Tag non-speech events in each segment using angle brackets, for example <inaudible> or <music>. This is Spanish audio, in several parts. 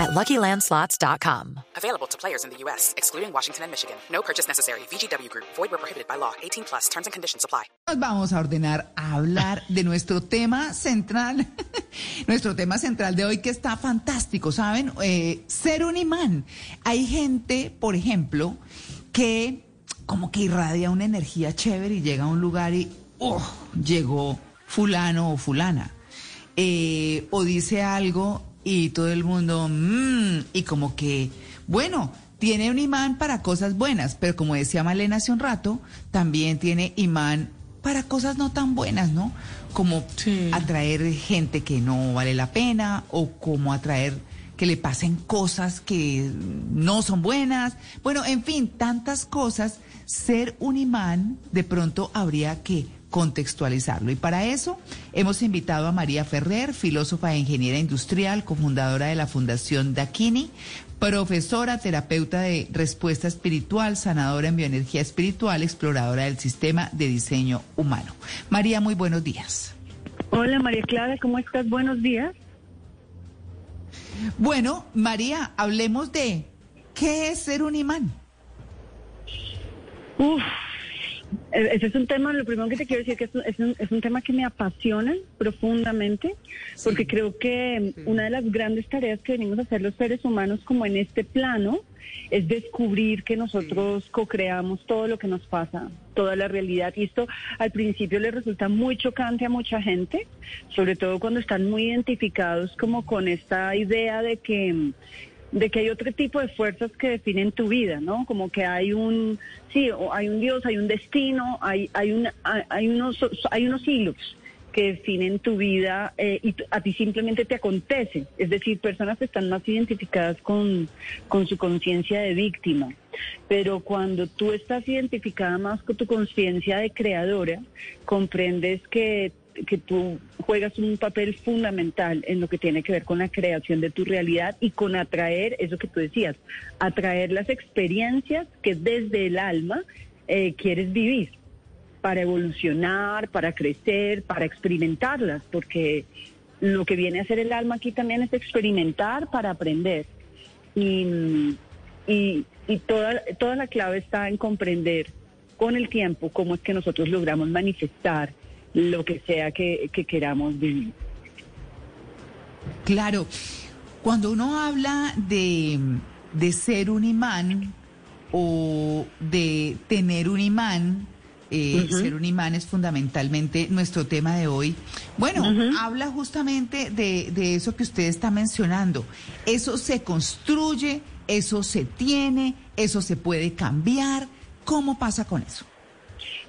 at LuckyLandSlots.com. Available to players in the U.S., excluding Washington and Michigan. No purchase necessary. VGW Group. Void where prohibited by law. 18 plus. Terms and conditions apply. Nos vamos a ordenar a hablar de nuestro tema central. <laughs> nuestro tema central de hoy que está fantástico, ¿saben? Eh, ser un imán. Hay gente, por ejemplo, que como que irradia una energía chévere y llega a un lugar y ¡oh! llegó fulano o fulana. Eh, o dice algo y todo el mundo, mmm, y como que, bueno, tiene un imán para cosas buenas, pero como decía Malena hace un rato, también tiene imán para cosas no tan buenas, ¿no? Como atraer gente que no vale la pena o como atraer que le pasen cosas que no son buenas. Bueno, en fin, tantas cosas. Ser un imán, de pronto habría que contextualizarlo. Y para eso hemos invitado a María Ferrer, filósofa e ingeniera industrial, cofundadora de la Fundación Dakini, profesora, terapeuta de respuesta espiritual, sanadora en bioenergía espiritual, exploradora del sistema de diseño humano. María, muy buenos días. Hola María Clara, ¿cómo estás? Buenos días. Bueno, María, hablemos de qué es ser un imán. Uf, ese es un tema, lo primero que te quiero decir que es un, es un, tema que me apasiona profundamente, porque creo que una de las grandes tareas que venimos a hacer los seres humanos como en este plano es descubrir que nosotros co-creamos todo lo que nos pasa, toda la realidad. Y esto al principio le resulta muy chocante a mucha gente, sobre todo cuando están muy identificados como con esta idea de que de que hay otro tipo de fuerzas que definen tu vida, ¿no? Como que hay un, sí, hay un Dios, hay un destino, hay, hay, una, hay, unos, hay unos hilos que definen tu vida eh, y a ti simplemente te acontece. Es decir, personas que están más identificadas con, con su conciencia de víctima. Pero cuando tú estás identificada más con tu conciencia de creadora, comprendes que que tú juegas un papel fundamental en lo que tiene que ver con la creación de tu realidad y con atraer, eso que tú decías, atraer las experiencias que desde el alma eh, quieres vivir para evolucionar, para crecer, para experimentarlas, porque lo que viene a hacer el alma aquí también es experimentar para aprender. Y, y, y toda, toda la clave está en comprender con el tiempo cómo es que nosotros logramos manifestar lo que sea que, queramos vivir. Claro, cuando uno habla de, ser un imán o de tener un imán, eh, ser un imán es fundamentalmente nuestro tema de hoy. Bueno, habla justamente de, de eso que usted está mencionando. Eso se construye, eso se tiene, eso se puede cambiar. ¿Cómo pasa con eso?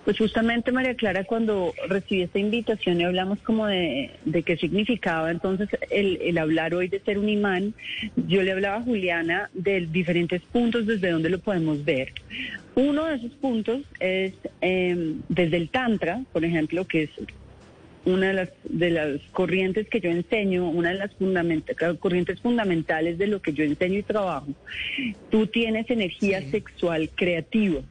Pues justamente María Clara, cuando recibí esta invitación y hablamos como de, qué significaba entonces el, hablar hoy de ser un imán, yo le hablaba a Juliana de diferentes puntos desde donde lo podemos ver. Uno de esos puntos es em, desde el Tantra, por ejemplo, que es una de las, de las corrientes que yo enseño, una de las corrientes fundamentales de lo que yo enseño y trabajo. Tú tienes energía sexual creativa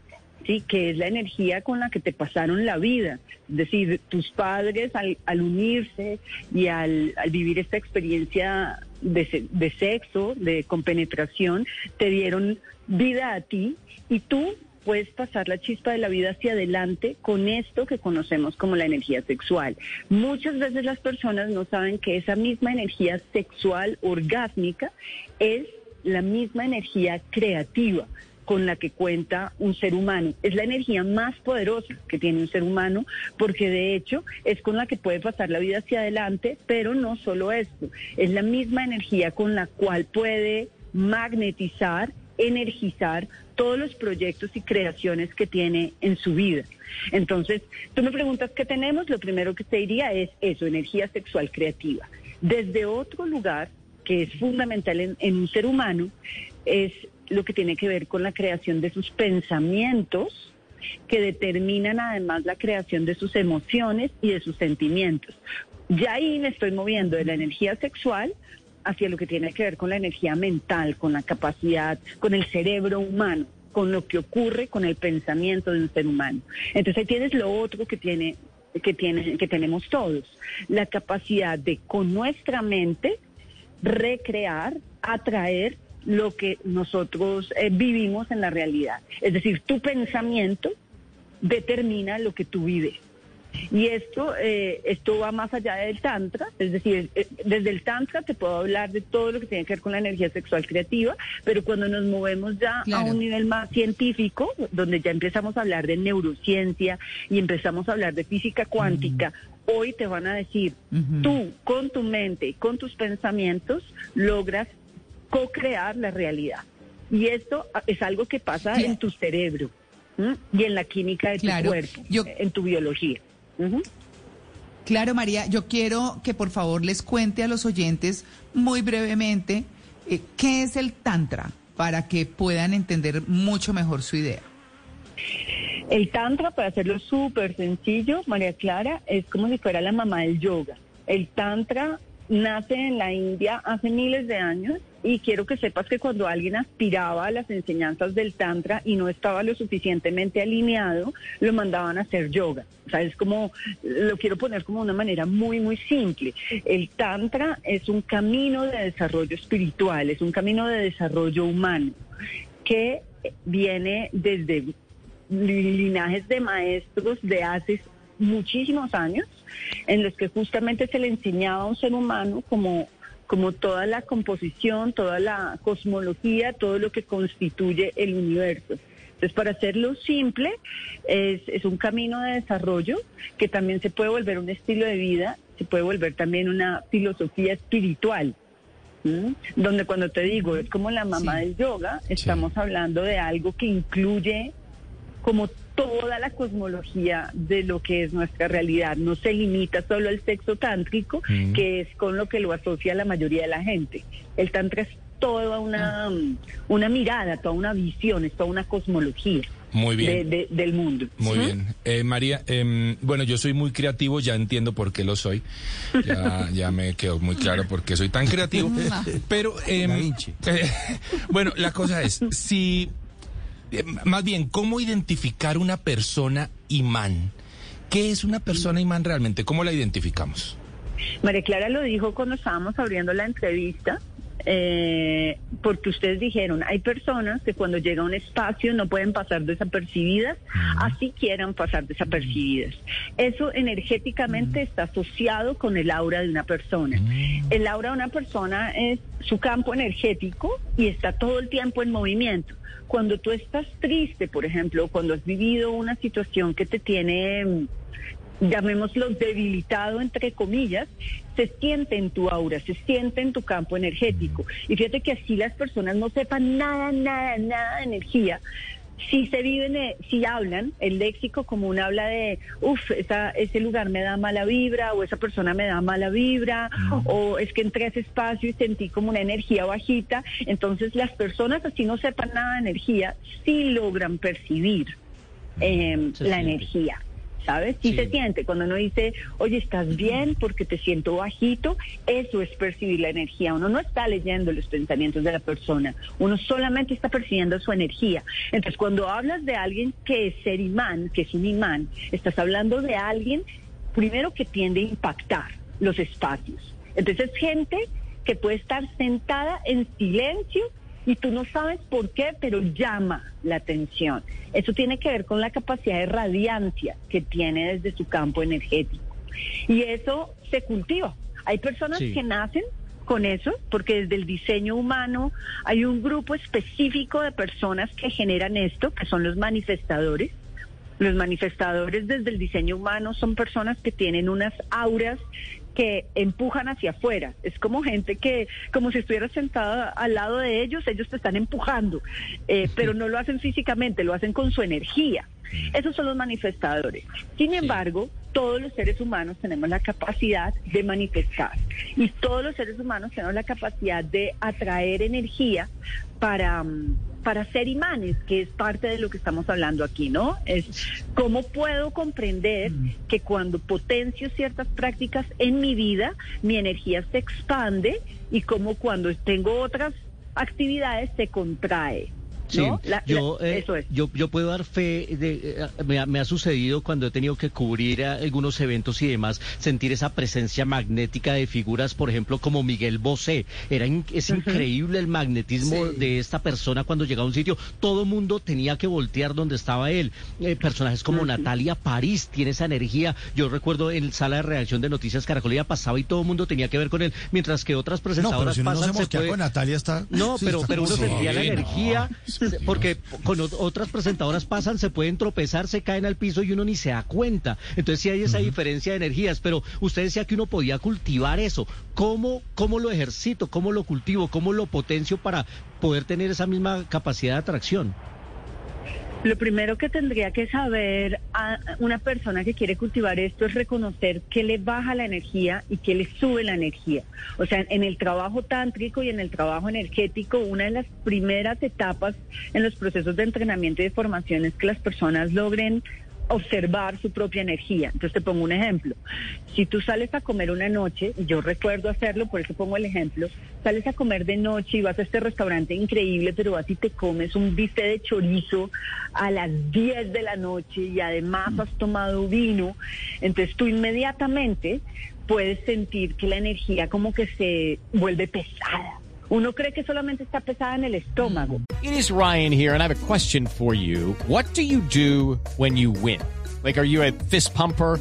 ¿sí? que es la energía con la que te pasaron la vida. Es decir, tus padres al, unirse y al, vivir esta experiencia de, de sexo, de compenetración, te dieron vida a ti y tú puedes pasar la chispa de la vida hacia adelante con esto que conocemos como la energía sexual. Muchas veces las personas no saben que esa misma energía sexual orgásmica es la misma energía creativa con la que cuenta un ser humano. Es la energía más poderosa que tiene un ser humano porque de hecho es con la que puede pasar la vida hacia adelante, pero no solo esto, es la misma energía con la cual puede magnetizar, energizar todos los proyectos y creaciones que tiene en su vida. Entonces, tú me preguntas qué tenemos, lo primero que te diría es eso, energía sexual creativa. Desde otro lugar, que es fundamental en, en un ser humano, es lo que tiene que ver con la creación de sus pensamientos que determinan además la creación de sus emociones y de sus sentimientos. Ya ahí me estoy moviendo de la energía sexual hacia lo que tiene que ver con la energía mental, con la capacidad, con el cerebro humano, con lo que ocurre con el pensamiento de un ser humano. Entonces ahí tienes lo otro que tiene que tiene que tenemos todos, la capacidad de con nuestra mente recrear, atraer lo que nosotros eh, vivimos en la realidad. Es decir, tu pensamiento determina lo que tú vives. Y esto, eh, esto va más allá del tantra, es decir, eh, desde el tantra te puedo hablar de todo lo que tiene que ver con la energía sexual creativa, pero cuando nos movemos ya a un nivel más científico, donde ya empezamos a hablar de neurociencia y empezamos a hablar de física cuántica, hoy te van a decir, tú con tu mente, con tus pensamientos, logras co-crear la realidad. Y esto es algo que pasa en tu cerebro y en la química de tu cuerpo, en tu biología. Claro, María, yo quiero que por favor les cuente a los oyentes muy brevemente eh, qué es el Tantra para que puedan entender mucho mejor su idea. El Tantra, para hacerlo súper sencillo, María Clara, es como si fuera la mamá del yoga. El Tantra nace en la India hace miles de años y quiero que sepas que cuando alguien aspiraba a las enseñanzas del Tantra y no estaba lo suficientemente alineado, lo mandaban a hacer yoga. O sea, es como, lo quiero poner como una manera muy, muy simple. El Tantra es un camino de desarrollo espiritual, es un camino de desarrollo humano que viene desde linajes de maestros de hace muchísimos años en los que justamente se le enseñaba a un ser humano como, como toda la composición, toda la cosmología, todo lo que constituye el universo. Entonces, para hacerlo simple, es, es, un camino de desarrollo que también se puede volver un estilo de vida, se puede volver también una filosofía espiritual. Donde cuando te digo, es como la mamá del yoga, estamos hablando de algo que incluye como toda la cosmología de lo que es nuestra realidad. No se limita solo al sexo tántrico, mm. que es con lo que lo asocia la mayoría de la gente. El tantra es toda una, ah. una mirada, toda una visión, es toda una cosmología. Muy bien. del mundo. Muy bien. Eh, María, em, bueno, yo soy muy creativo, ya entiendo por qué lo soy. Ya, <laughs> ya me quedó muy claro por qué soy tan creativo. <laughs> Pero, em, <laughs> bueno, la cosa es, si eh, más bien, ¿cómo identificar una persona imán? ¿Qué es una persona imán realmente? ¿Cómo la identificamos? María Clara lo dijo cuando estábamos abriendo la entrevista, eh, porque ustedes dijeron, hay personas que cuando llega a un espacio no pueden pasar desapercibidas, así quieran pasar desapercibidas. Eso energéticamente está asociado con el aura de una persona. El aura de una persona es su campo energético y está todo el tiempo en movimiento. Cuando tú estás triste, por ejemplo, cuando has vivido una situación que te tiene llamémoslo debilitado entre comillas, se siente en tu aura, se siente en tu campo energético. Y fíjate que así las personas no sepan nada, nada, nada de energía. Si se viven, eh, si hablan, el léxico común habla de, uff, ese lugar me da mala vibra, o esa persona me da mala vibra, o es que entré a ese espacio y sentí como una energía bajita. Entonces las personas así no sepan nada de energía, sí logran percibir em, la energía. ¿Sabes? Sí, se siente. Cuando uno dice, oye, ¿estás bien? Porque te siento bajito, eso es percibir la energía. Uno no está leyendo los pensamientos de la persona, uno solamente está percibiendo su energía. Entonces, cuando hablas de alguien que es ser imán, que es un imán, estás hablando de alguien, primero, que tiende a impactar los espacios. Entonces, gente que puede estar sentada en silencio y tú no sabes por qué, pero llama la atención. Eso tiene que ver con la capacidad de radiancia que tiene desde su campo energético. Y eso se cultiva. Hay personas que nacen con eso, porque desde el diseño humano hay un grupo específico de personas que generan esto, que son los manifestadores. Los manifestadores desde el diseño humano son personas que tienen unas auras que empujan hacia afuera. Es como gente que, como si estuvieras sentada al lado de ellos, ellos te están empujando, eh, pero no lo hacen físicamente, lo hacen con su energía. Esos son los manifestadores. Sin embargo, todos los seres humanos tenemos la capacidad de manifestar y todos los seres humanos tenemos la capacidad de atraer energía para, mm, para ser imanes, que es parte de lo que estamos hablando aquí, ¿no? Es cómo puedo comprender que cuando potencio ciertas prácticas en mi vida, mi energía se expande y cómo cuando tengo otras actividades se contrae. Sí, yo, eh, yo, yo puedo dar fe, de, eh, me, ha, sucedido cuando he tenido que cubrir algunos eventos y demás, sentir esa presencia magnética de figuras, por ejemplo, como Miguel Bosé. Era es increíble el magnetismo de esta persona cuando llega a un sitio. Todo mundo tenía que voltear donde estaba él. Eh, personajes como Natalia París tiene esa energía. Yo recuerdo en sala de reacción de Noticias Caracol, pasaba y todo el mundo tenía que ver con él, mientras que otras presentadoras no, pasan. No, se Natalia está... No, pero, pero uno sentía la energía porque con otras presentadoras pasan, se pueden tropezar, se caen al piso y uno ni se da cuenta. Entonces sí hay esa diferencia de energías, pero usted decía que uno podía cultivar eso. ¿Cómo, cómo lo ejercito? ¿Cómo lo cultivo? ¿Cómo lo potencio para poder tener esa misma capacidad de atracción? Lo primero que tendría que saber a una persona que quiere cultivar esto es reconocer qué le baja la energía y qué le sube la energía. O sea, en el trabajo tántrico y en el trabajo energético, una de las primeras etapas en los procesos de entrenamiento y de formación es que las personas logren observar su propia energía. Entonces te pongo un ejemplo. Si tú sales a comer una noche, yo recuerdo hacerlo, por eso pongo el ejemplo, sales a comer de noche y vas a este restaurante increíble, pero vas y te comes un bife de chorizo a las 10 de la noche y además has tomado vino, entonces tú inmediatamente puedes sentir que la energía como que se vuelve pesada. Uno cree que solamente está pesada en el estómago. It is Ryan here and I have a question for you. What do you do when you win? Like, are you a fist pumper?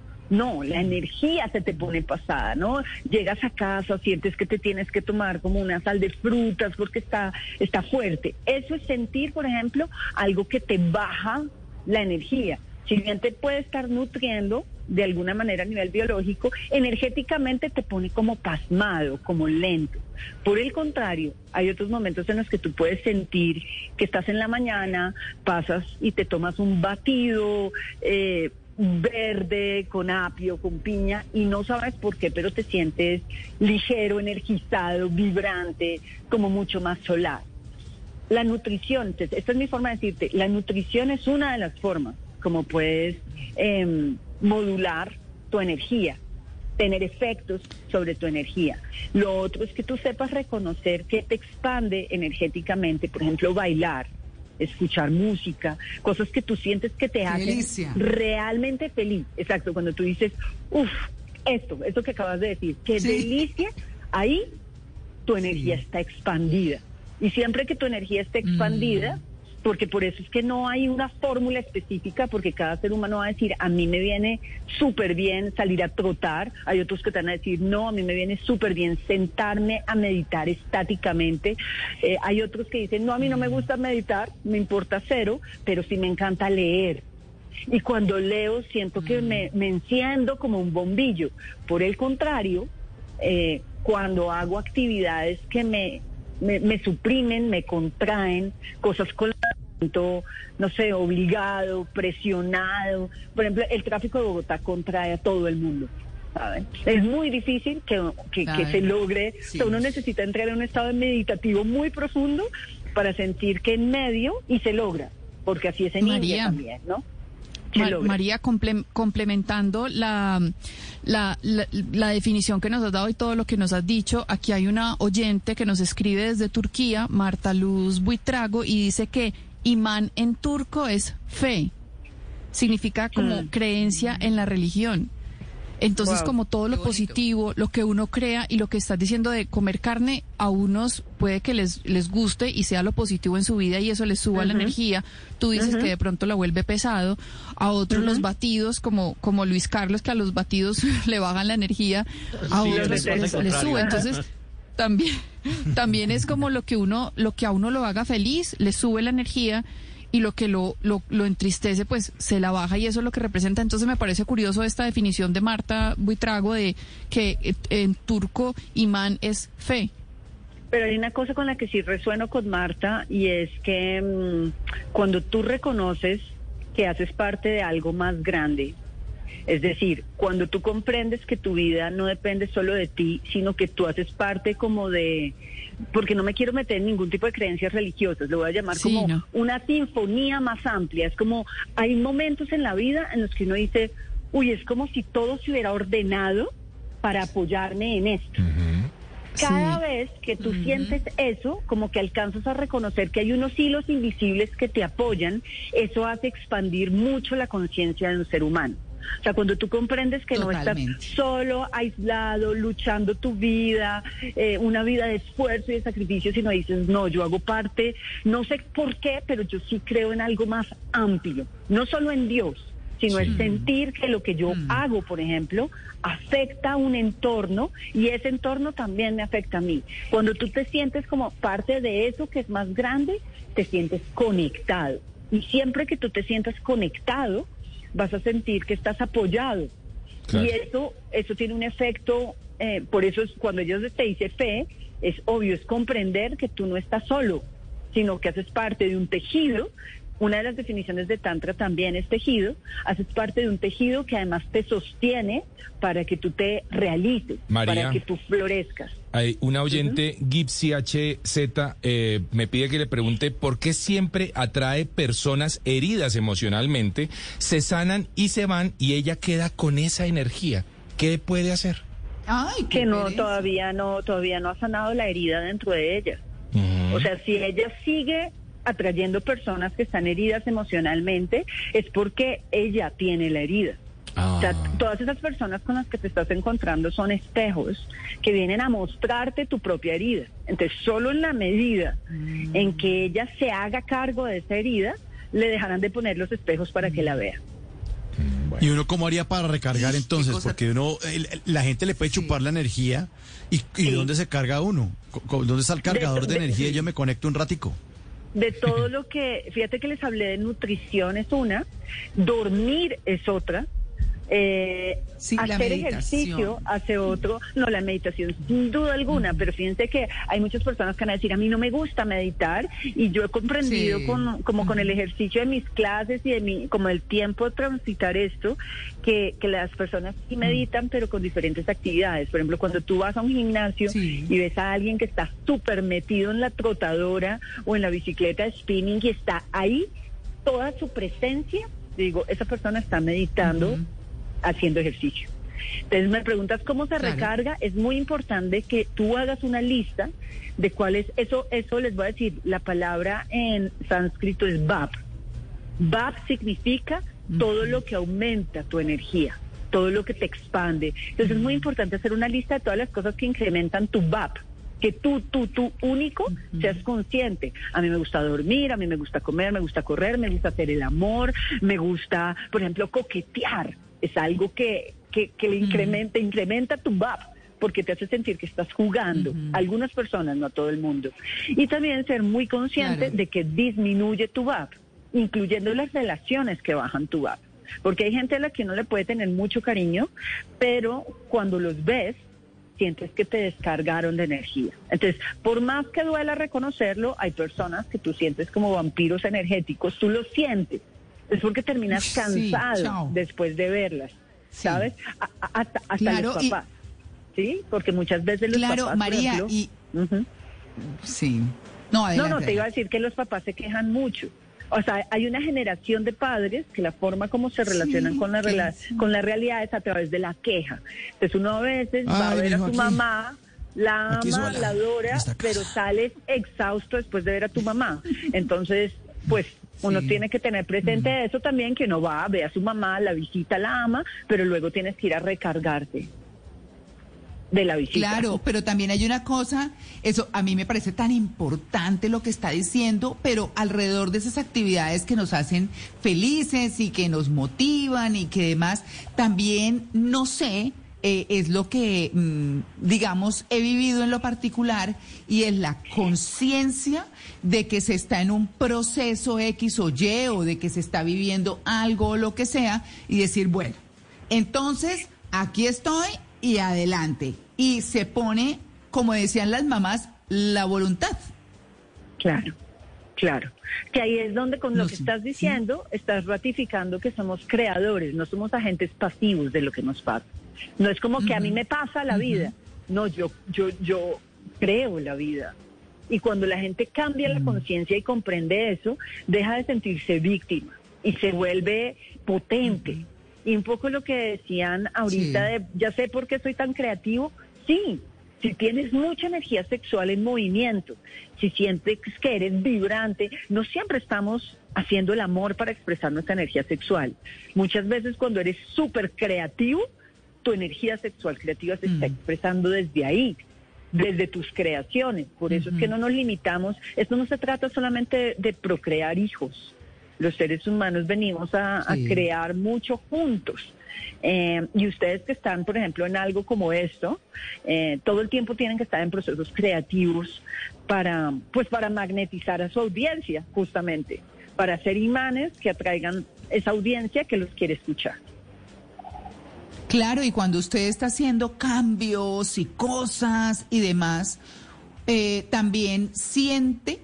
No, la energía se te pone pasada, ¿no? Llegas a casa, sientes que te tienes que tomar como una sal de frutas porque está, está fuerte. Eso es sentir, por ejemplo, algo que te baja la energía. Si bien te puede estar nutriendo de alguna manera a nivel biológico, energéticamente te pone como pasmado, como lento. Por el contrario, hay otros momentos en los que tú puedes sentir que estás en la mañana, pasas y te tomas un batido, eh, verde, con apio, con piña, y no sabes por qué, pero te sientes ligero, energizado, vibrante, como mucho más solar. La nutrición, esta es mi forma de decirte, la nutrición es una de las formas como puedes em, modular tu energía, tener efectos sobre tu energía. Lo otro es que tú sepas reconocer que te expande energéticamente, por ejemplo, bailar escuchar música, cosas que tú sientes que te hacen realmente feliz. Exacto, cuando tú dices, uff, esto, esto que acabas de decir, qué delicia, ahí tu energía está expandida. Y siempre que tu energía esté expandida, mm porque por eso es que no hay una fórmula específica, porque cada ser humano va a decir, a mí me viene súper bien salir a trotar, hay otros que te van a decir, no, a mí me viene súper bien sentarme a meditar estáticamente, eh, hay otros que dicen, no, a mí no me gusta meditar, me importa cero, pero sí me encanta leer. Y cuando leo siento que me, enciendo como un bombillo. Por el contrario, eh, cuando hago actividades que me me, suprimen, me contraen, cosas con no sé, obligado, presionado. Por ejemplo, el tráfico de Bogotá contrae a todo el mundo. ¿saben? Es muy difícil que, se logre, uno necesita entrar en un estado meditativo muy profundo para sentir que en medio y se logra, porque así es en India también, ¿no? María, complementando la, la, la, definición que nos has dado y todo lo que nos has dicho, aquí hay una oyente que nos escribe desde Turquía, Marta Luz Buitrago, y dice que imán en turco es fe, significa como mm. creencia en la religión. Entonces, como todo lo positivo, lo que uno crea y lo que estás diciendo de comer carne, a unos puede que les, les guste y sea lo positivo en su vida y eso les suba la energía. Tú dices que de pronto la vuelve pesado. A otros los batidos, como, como Luis Carlos, que a los batidos <laughs> le bajan la energía, a otros les, les sube. Entonces, también, <laughs> también es como lo que uno, lo que a uno lo haga feliz, le sube la energía y lo que lo, lo, entristece, pues se la baja y eso es lo que representa. Entonces me parece curioso esta definición de Marta Buitrago de que eh, en turco imán es fe. Pero hay una cosa con la que sí resueno con Marta y es que mm, cuando tú reconoces que haces parte de algo más grande, es decir, cuando tú comprendes que tu vida no depende solo de ti, sino que tú haces parte como de, porque no me quiero meter en ningún tipo de creencias religiosas, lo voy a llamar como una sinfonía más amplia. Es como, hay momentos en la vida en los que uno dice, uy, es como si todo se hubiera ordenado para apoyarme en esto. Cada vez que tú sientes eso, como que alcanzas a reconocer que hay unos hilos invisibles que te apoyan, eso hace expandir mucho la conciencia de un ser humano. O sea, cuando tú comprendes que no estás solo, aislado, luchando tu vida, eh, una vida de esfuerzo y de sacrificio, sino dices, no, yo hago parte, no sé por qué, pero yo sí creo en algo más amplio, no solo en Dios, sino el sentir que lo que yo mm. hago, por ejemplo, afecta a un entorno y ese entorno también me afecta a mí. Cuando tú te sientes como parte de eso que es más grande, te sientes conectado. Y siempre que tú te sientas conectado, vas a sentir que estás apoyado. Y eso, eso tiene un efecto, eh, por eso es, cuando ellos te dice fe, es obvio, es comprender que tú no estás solo, sino que haces parte de un tejido. Una de las definiciones de Tantra también es tejido. Haces parte de un tejido que además te sostiene para que tú te realices, para que tú florezcas. Hay una oyente, Gipsy HZ, eh, me pide que le pregunte por qué siempre atrae personas heridas emocionalmente, se sanan y se van y ella queda con esa energía. ¿Qué puede hacer? Ay, que no, todavía no, todavía no ha sanado la herida dentro de ella. O sea, si ella sigue atrayendo personas que están heridas emocionalmente, es porque ella tiene la herida. O sea, ah. todas esas personas con las que te estás encontrando son espejos que vienen a mostrarte tu propia herida. Entonces, solo en la medida mm. en que ella se haga cargo de esa herida, le dejarán de poner los espejos para que la vea. ¿Y uno cómo haría para recargar entonces? Porque uno, la gente le puede chupar la energía. ¿Y, dónde se carga uno? ¿Dónde está el cargador de, energía? Yo me conecto un ratico. De todo lo que, fíjate que les hablé de nutrición es una, dormir es otra, eh, hacer ejercicio hace otro, no la meditación sin duda alguna, pero fíjense que hay muchas personas que van a decir a mí no me gusta meditar y yo he comprendido con, como con el ejercicio de mis clases y de mi, como el tiempo de transitar esto, que, que las personas sí meditan pero con diferentes actividades. Por ejemplo, cuando tú vas a un gimnasio y ves a alguien que está súper metido en la trotadora o en la bicicleta de spinning y está ahí, toda su presencia digo, esa persona está meditando haciendo ejercicio. Entonces me preguntas cómo se recarga, es muy importante que tú hagas una lista de cuáles, eso, eso les voy a decir, la palabra en sánscrito es BAP. BAP significa todo lo que aumenta tu energía, todo lo que te expande. Entonces es muy importante hacer una lista de todas las cosas que incrementan tu BAP que tú, tú, tú único seas consciente. A mí me gusta dormir, a mí me gusta comer, me gusta correr, me gusta hacer el amor, me gusta, por ejemplo, coquetear es algo que, que, le incrementa, incrementa tu VAP porque te hace sentir que estás jugando. Algunas personas, no todo el mundo. Y también ser muy consciente de que disminuye tu VAP, incluyendo las relaciones que bajan tu VAP. Porque hay gente a la que no le puede tener mucho cariño, pero cuando los ves, sientes que te descargaron de energía. Entonces, por más que duela reconocerlo, hay personas que tú sientes como vampiros energéticos, tú lo sientes es porque terminas cansado después de verlas, ¿sabes? hasta, los papás. ¿Sí? Porque muchas veces los claro, papás. María, y. Sí. No, no, no, te iba a decir que los papás se quejan mucho. O sea, hay una generación de padres que la forma como se relacionan con, la con la realidad es a través de la queja. Entonces uno a veces va a ver a su mamá, la ama, la adora, pero sales exhausto después de ver a tu mamá. Entonces, pues uno tiene que tener presente eso también, que uno va, ve a su mamá, la visita, la ama, pero luego tienes que ir a recargarte de la visita. Claro, pero también hay una cosa, eso a mí me parece tan importante lo que está diciendo, pero alrededor de esas actividades que nos hacen felices y que nos motivan y que demás, también no sé eh, es lo que, mm, digamos, he vivido en lo particular y es la conciencia de que se está en un proceso X o Y o de que se está viviendo algo o lo que sea y decir, bueno, entonces aquí estoy y adelante. Y se pone, como decían las mamás, la voluntad. Claro. Claro, que ahí es donde con lo que estás diciendo estás ratificando que somos creadores, no somos agentes pasivos de lo que nos pasa. No es como que a mí me pasa la vida, no, yo, yo, yo creo la vida. Y cuando la gente cambia la conciencia y comprende eso, deja de sentirse víctima y se vuelve potente. Y un poco lo que decían ahorita de, ya sé por qué soy tan creativo, sí, si tienes mucha energía sexual en movimiento, si sientes que eres vibrante, no siempre estamos haciendo el amor para expresar nuestra energía sexual. Muchas veces cuando eres súper creativo, tu energía sexual creativa se está mm. expresando desde ahí, desde tus creaciones. Por eso es que no nos limitamos. Esto no se trata solamente de, procrear hijos. Los seres humanos venimos a crear mucho juntos. Eh, y ustedes que están, por ejemplo, en algo como esto, eh, todo el tiempo tienen que estar en procesos creativos para, pues, para magnetizar a su audiencia, justamente, para hacer imanes que atraigan esa audiencia que los quiere escuchar. Claro, y cuando usted está haciendo cambios y cosas y demás, eh, también siente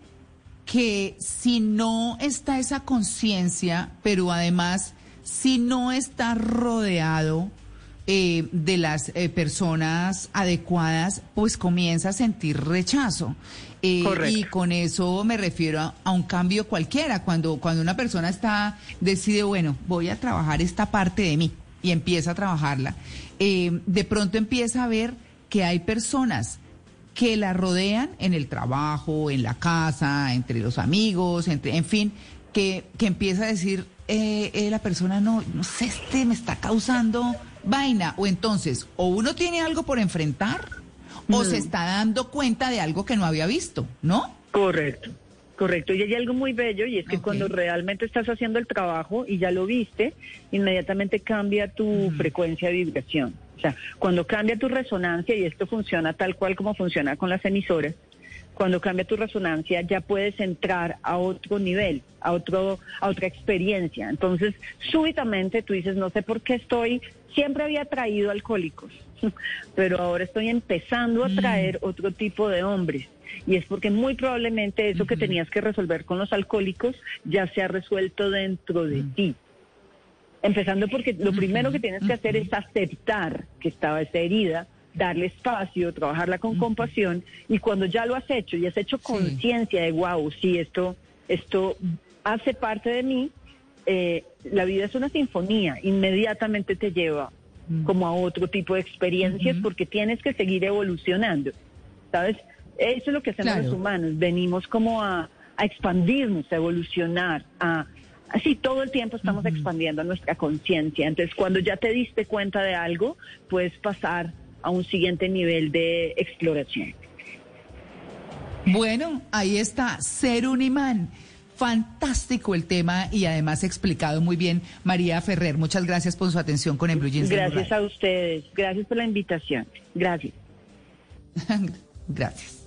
que si no está esa conciencia, pero además si no está rodeado eh, de las eh, personas adecuadas, pues comienza a sentir rechazo. Eh, y con eso me refiero a, un cambio cualquiera, cuando, cuando una persona está, decide, bueno, voy a trabajar esta parte de mí y empieza a trabajarla, de pronto empieza a ver que hay personas que la rodean en el trabajo, en la casa, entre los amigos, entre, en fin, que, que empieza a decir, eh, eh, la persona no, no sé, este me está causando vaina. O entonces, o uno tiene algo por enfrentar, o se está dando cuenta de algo que no había visto, ¿no? Correcto. Correcto, y hay algo muy bello y es que cuando realmente estás haciendo el trabajo y ya lo viste, inmediatamente cambia tu frecuencia de vibración. O sea, cuando cambia tu resonancia, y esto funciona tal cual como funciona con las emisoras, cuando cambia tu resonancia ya puedes entrar a otro nivel, a otro a otra experiencia. Entonces, súbitamente tú dices, no sé por qué estoy, siempre había traído alcohólicos, <laughs> pero ahora estoy empezando a traer mm. otro tipo de hombres. Y es porque muy probablemente eso que tenías que resolver con los alcohólicos ya se ha resuelto dentro de ti. Empezando porque lo primero que tienes que hacer es aceptar que estaba esa herida, darle espacio, trabajarla con compasión y cuando ya lo has hecho y has hecho conciencia de wow, sí, esto, esto hace parte de mí, eh, la vida es una sinfonía, inmediatamente te lleva como a otro tipo de experiencias porque tienes que seguir evolucionando, ¿sabes? Eso es lo que hacemos los humanos, venimos como a, expandirnos, a evolucionar, a... Así todo el tiempo estamos expandiendo nuestra conciencia. Entonces, cuando ya te diste cuenta de algo, puedes pasar a un siguiente nivel de exploración. Bueno, ahí está, ser un imán. Fantástico el tema y además explicado muy bien María Ferrer. Muchas gracias por su atención con el Blue Jeans. Gracias a ustedes. Gracias por la invitación. Gracias. <laughs> gracias.